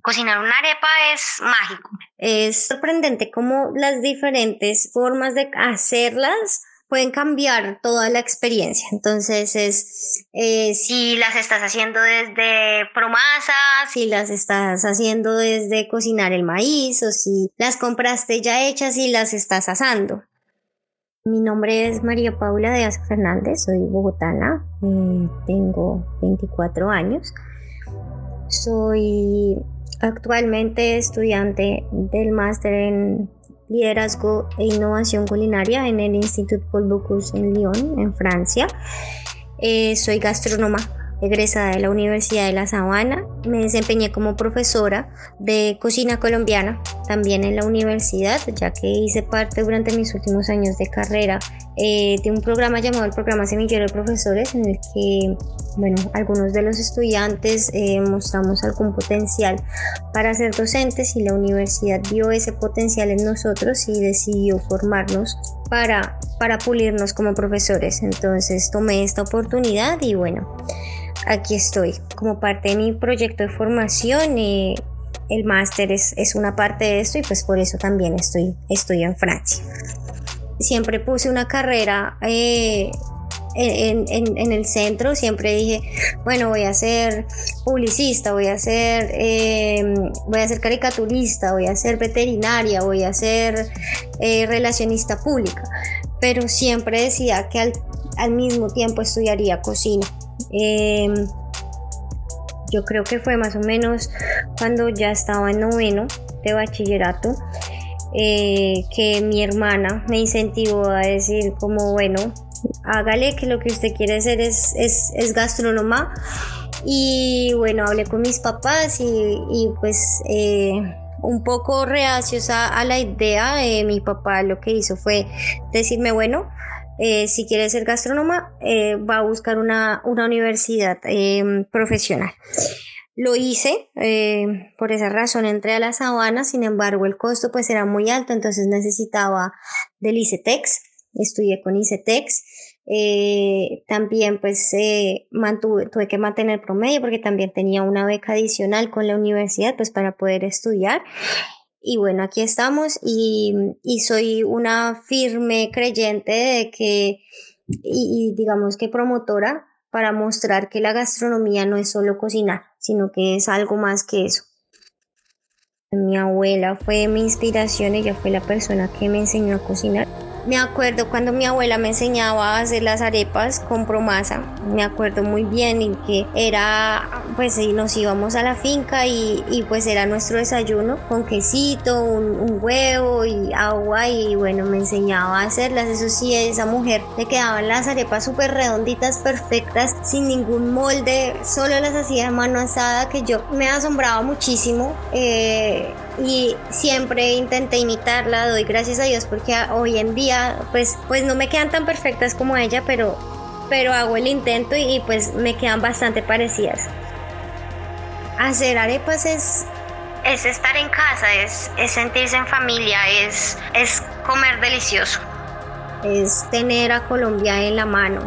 Cocinar una arepa es mágico. Es sorprendente cómo las diferentes formas de hacerlas pueden cambiar toda la experiencia. Entonces es eh, si las estás haciendo desde promasa, si las estás haciendo desde cocinar el maíz o si las compraste ya hechas y las estás asando. Mi nombre es María Paula Díaz Fernández, soy bogotana, eh, tengo 24 años. Soy actualmente estudiante del máster en liderazgo e innovación culinaria en el Institut Paul Bocuse en Lyon, en Francia. Eh, soy gastrónoma egresada de la Universidad de La Sabana. Me desempeñé como profesora de cocina colombiana también en la universidad, ya que hice parte durante mis últimos años de carrera eh, de un programa llamado el Programa Semillero de Profesores, en el que, bueno, algunos de los estudiantes eh, mostramos algún potencial para ser docentes y la universidad vio ese potencial en nosotros y decidió formarnos para, para pulirnos como profesores. Entonces tomé esta oportunidad y bueno, aquí estoy como parte de mi proyecto de formación. y el máster es, una parte de esto y pues por eso también estoy, estoy en Francia. Siempre puse una carrera eh, en, el centro, siempre dije, bueno, voy a ser publicista, voy a ser, eh, voy a ser caricaturista, voy a ser veterinaria, voy a ser eh, relacionista pública, pero siempre decía que al, mismo tiempo estudiaría cocina. Em, yo creo que fue más o menos cuando ya estaba en noveno de bachillerato, eh, que mi hermana me incentivó a decir como, bueno, hágale que lo que usted quiere hacer es, es, es gastrónoma. Y bueno, hablé con mis papás y, pues eh, un poco reacios a, la idea, eh, mi papá lo que hizo fue decirme, bueno, eh, si quiere ser gastrónoma, va a buscar una, universidad eh, profesional. Lo hice, por esa razón entré a la sabana, sin embargo el costo pues era muy alto, entonces necesitaba del ICETEX, estudié con ICETEX, también pues mantuve, tuve que mantener promedio porque también tenía una beca adicional con la universidad pues para poder estudiar. Y bueno, aquí estamos y, soy una firme creyente de que, y, digamos que promotora para mostrar que la gastronomía no es solo cocinar, sino que es algo más que eso. Mi abuela fue mi inspiración, ella fue la persona que me enseñó a cocinar me acuerdo cuando mi abuela me enseñaba a hacer las arepas con promasa. Me acuerdo muy bien en que era, pues nos íbamos a la finca y, pues era nuestro desayuno con quesito, un, huevo y agua y bueno, me enseñaba a hacerlas. Eso sí, esa mujer le quedaban las arepas súper redonditas, perfectas, sin ningún molde, solo las hacía de mano asada que yo me asombraba muchísimo. Eh, y siempre intenté imitarla, doy gracias a Dios porque hoy en día pues, pues no me quedan tan perfectas como ella, pero, pero hago el intento y, pues me quedan bastante parecidas. Hacer arepas es, es estar en casa, es, es sentirse en familia, es, es comer delicioso. Es tener a Colombia en la mano,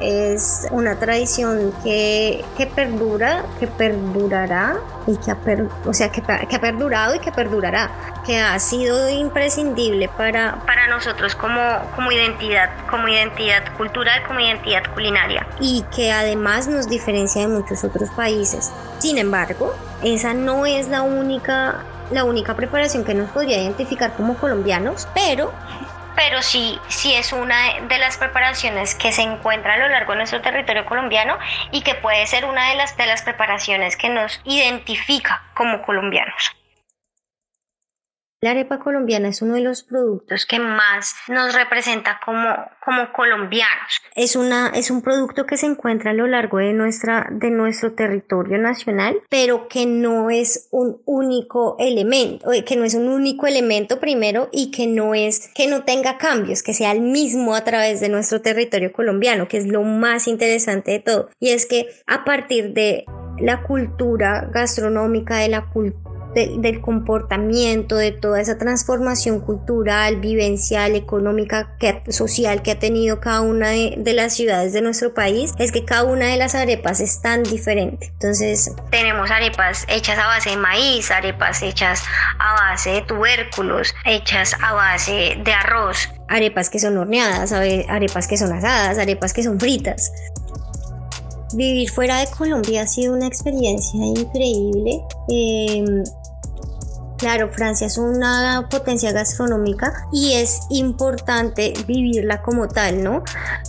es una tradición que, perdura, que perdurará y que ha, o sea, que, que, ha perdurado y que perdurará, que ha sido imprescindible para, para nosotros como, como identidad, como identidad cultural, como identidad culinaria. Y que además nos diferencia de muchos otros países. Sin embargo, esa no es la única la única preparación que nos podría identificar como colombianos, pero pero sí, sí es una de las preparaciones que se encuentra a lo largo de nuestro territorio colombiano y que puede ser una de las, de las preparaciones que nos identifica como colombianos. La arepa colombiana es uno de los productos que más nos representa como, como colombianos. Es, una, es un producto que se encuentra a lo largo de, nuestra, de nuestro territorio nacional, pero que no es un único elemento, eh, que no es un único elemento primero y que no es, que no tenga cambios, que sea el mismo a través de nuestro territorio colombiano, que es lo más interesante de todo. Y es que a partir de la cultura gastronómica, de la cultura del comportamiento, de toda esa transformación cultural, vivencial, económica, social que ha tenido cada una de, las ciudades de nuestro país, es que cada una de las arepas es tan diferente. Entonces, tenemos arepas hechas a base de maíz, arepas hechas a base de tubérculos, hechas a base de arroz. Arepas que son horneadas, arepas que son asadas, arepas que son fritas. Vivir fuera de Colombia ha sido una experiencia increíble. Em, Claro, Francia es una potencia gastronómica y es importante vivirla como tal, ¿no?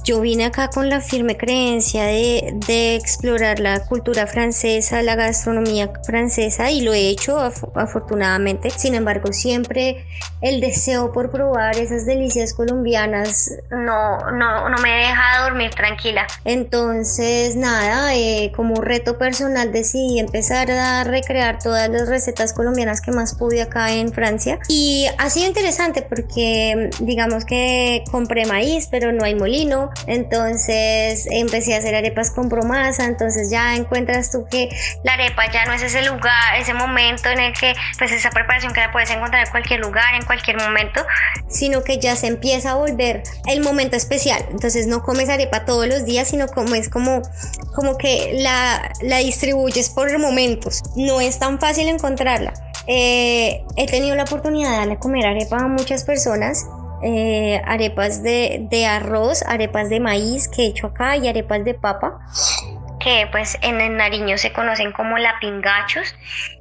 Yo vine acá con la firme creencia de, explorar la cultura francesa, la gastronomía francesa y lo he hecho afortunadamente. Sin embargo, siempre el deseo por probar esas delicias colombianas no, no, no me deja dormir tranquila. Entonces, nada, eh, como reto personal decidí empezar a recrear todas las recetas colombianas que más acá en Francia. Y ha sido interesante porque digamos que compré maíz, pero no hay molino. Entonces empecé a hacer arepas con promasa. Entonces ya encuentras tú que la arepa ya no es ese lugar, ese momento en el que pues esa preparación que la puedes encontrar en cualquier lugar, en cualquier momento, sino que ya se empieza a volver el momento especial. Entonces no comes arepa todos los días, sino como es como, como que la, la distribuyes por momentos. No es tan fácil encontrarla. Eh, he tenido la oportunidad de darle comer arepa a muchas personas. Eh, arepas de, arroz, arepas de maíz que he hecho acá y arepas de papa que pues en el Nariño se conocen como lapingachos.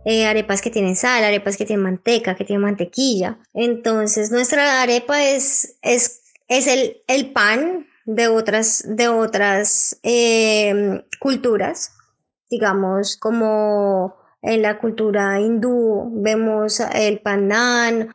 Eh, arepas que tienen sal, arepas que tienen manteca, que tienen mantequilla. Entonces nuestra arepa es, es, es el, el pan de otras, de otras culturas, digamos como en la cultura hindú vemos el pan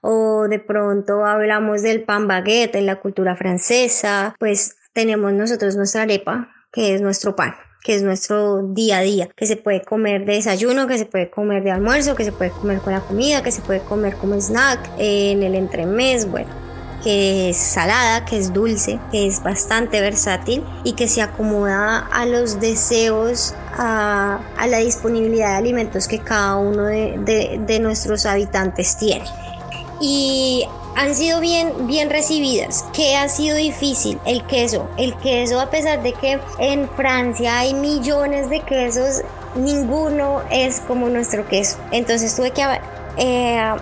o de pronto hablamos del pan baguette en la cultura francesa, pues tenemos nosotros nuestra arepa, que es nuestro pan que es nuestro día a día, que se puede comer de desayuno, que se puede comer de almuerzo, que se puede comer con la comida, que se puede comer como snack, en el entremés, bueno, que es salada, que es dulce, que es bastante versátil y que se acomoda a los deseos, a, la disponibilidad de alimentos que cada uno de, nuestros habitantes tiene. Y han sido bien, bien recibidas. ¿Qué ha sido difícil? El queso. El queso, a pesar de que en Francia hay millones de quesos, ninguno es como nuestro queso. Entonces tuve que eh,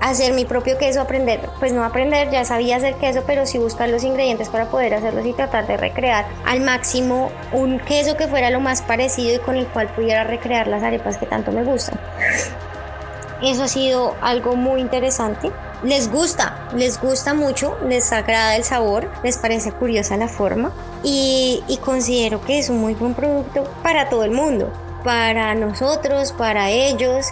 hacer mi propio queso, aprender, pues no aprender, ya sabía hacer queso, pero sí buscar los ingredientes para poder hacerlos y tratar de recrear al máximo un queso que fuera lo más parecido y con el cual pudiera recrear las arepas que tanto me gustan. Eso ha sido algo muy interesante. Les gusta, les gusta mucho, les agrada el sabor, les parece curiosa la forma y, y considero que es un muy buen producto para todo el mundo, para nosotros, para ellos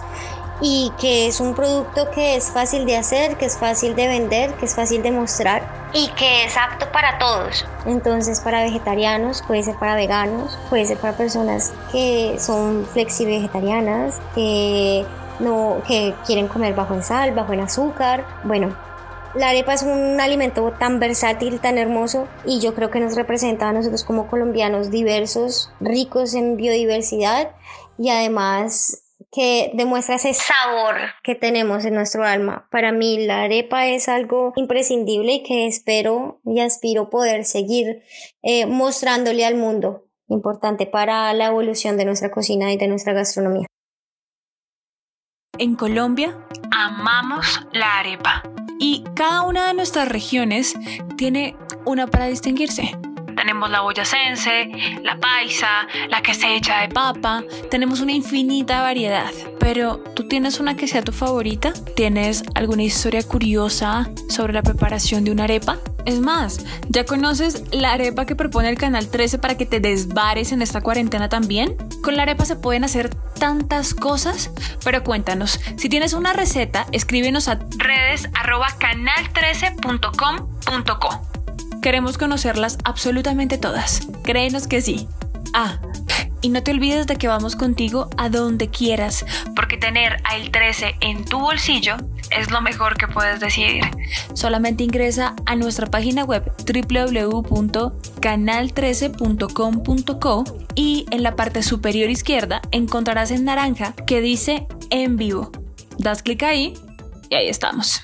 y que es un producto que es fácil de hacer, que es fácil de vender, que es fácil de mostrar. Y que es apto para todos. Entonces para vegetarianos, puede ser para veganos, puede ser para personas que son flexi vegetarianas, que, no, que quieren comer bajo en sal, bajo en azúcar. Bueno, la arepa es un alimento tan versátil, tan hermoso y yo creo que nos representa a nosotros como colombianos diversos, ricos en biodiversidad y además que demuestra ese sabor que tenemos en nuestro alma. Para mí la arepa es algo imprescindible y que espero y aspiro poder seguir eh, mostrándole al mundo, importante para la evolución de nuestra cocina y de nuestra gastronomía. En Colombia amamos la arepa y cada una de nuestras regiones tiene una para distinguirse. Tenemos la boyacense, la paisa, la que se echa de papa. Tenemos una infinita variedad. Pero, ¿tú tienes una que sea tu favorita? ¿Tienes alguna historia curiosa sobre la preparación de una arepa? Es más, ¿ya conoces la arepa que propone el Canal 13 para que te desbares en esta cuarentena también? Con la arepa se pueden hacer tantas cosas, pero cuéntanos, si tienes una receta, escríbenos a redes canal13.com.co. Queremos conocerlas absolutamente todas. Créenos que sí. Ah, y no te olvides de que vamos contigo a donde quieras, porque tener a el 13 en tu bolsillo es lo mejor que puedes decidir. Solamente ingresa a nuestra página web www.canal13.com.co y en la parte superior izquierda encontrarás en naranja que dice en vivo das clic ahí y ahí estamos.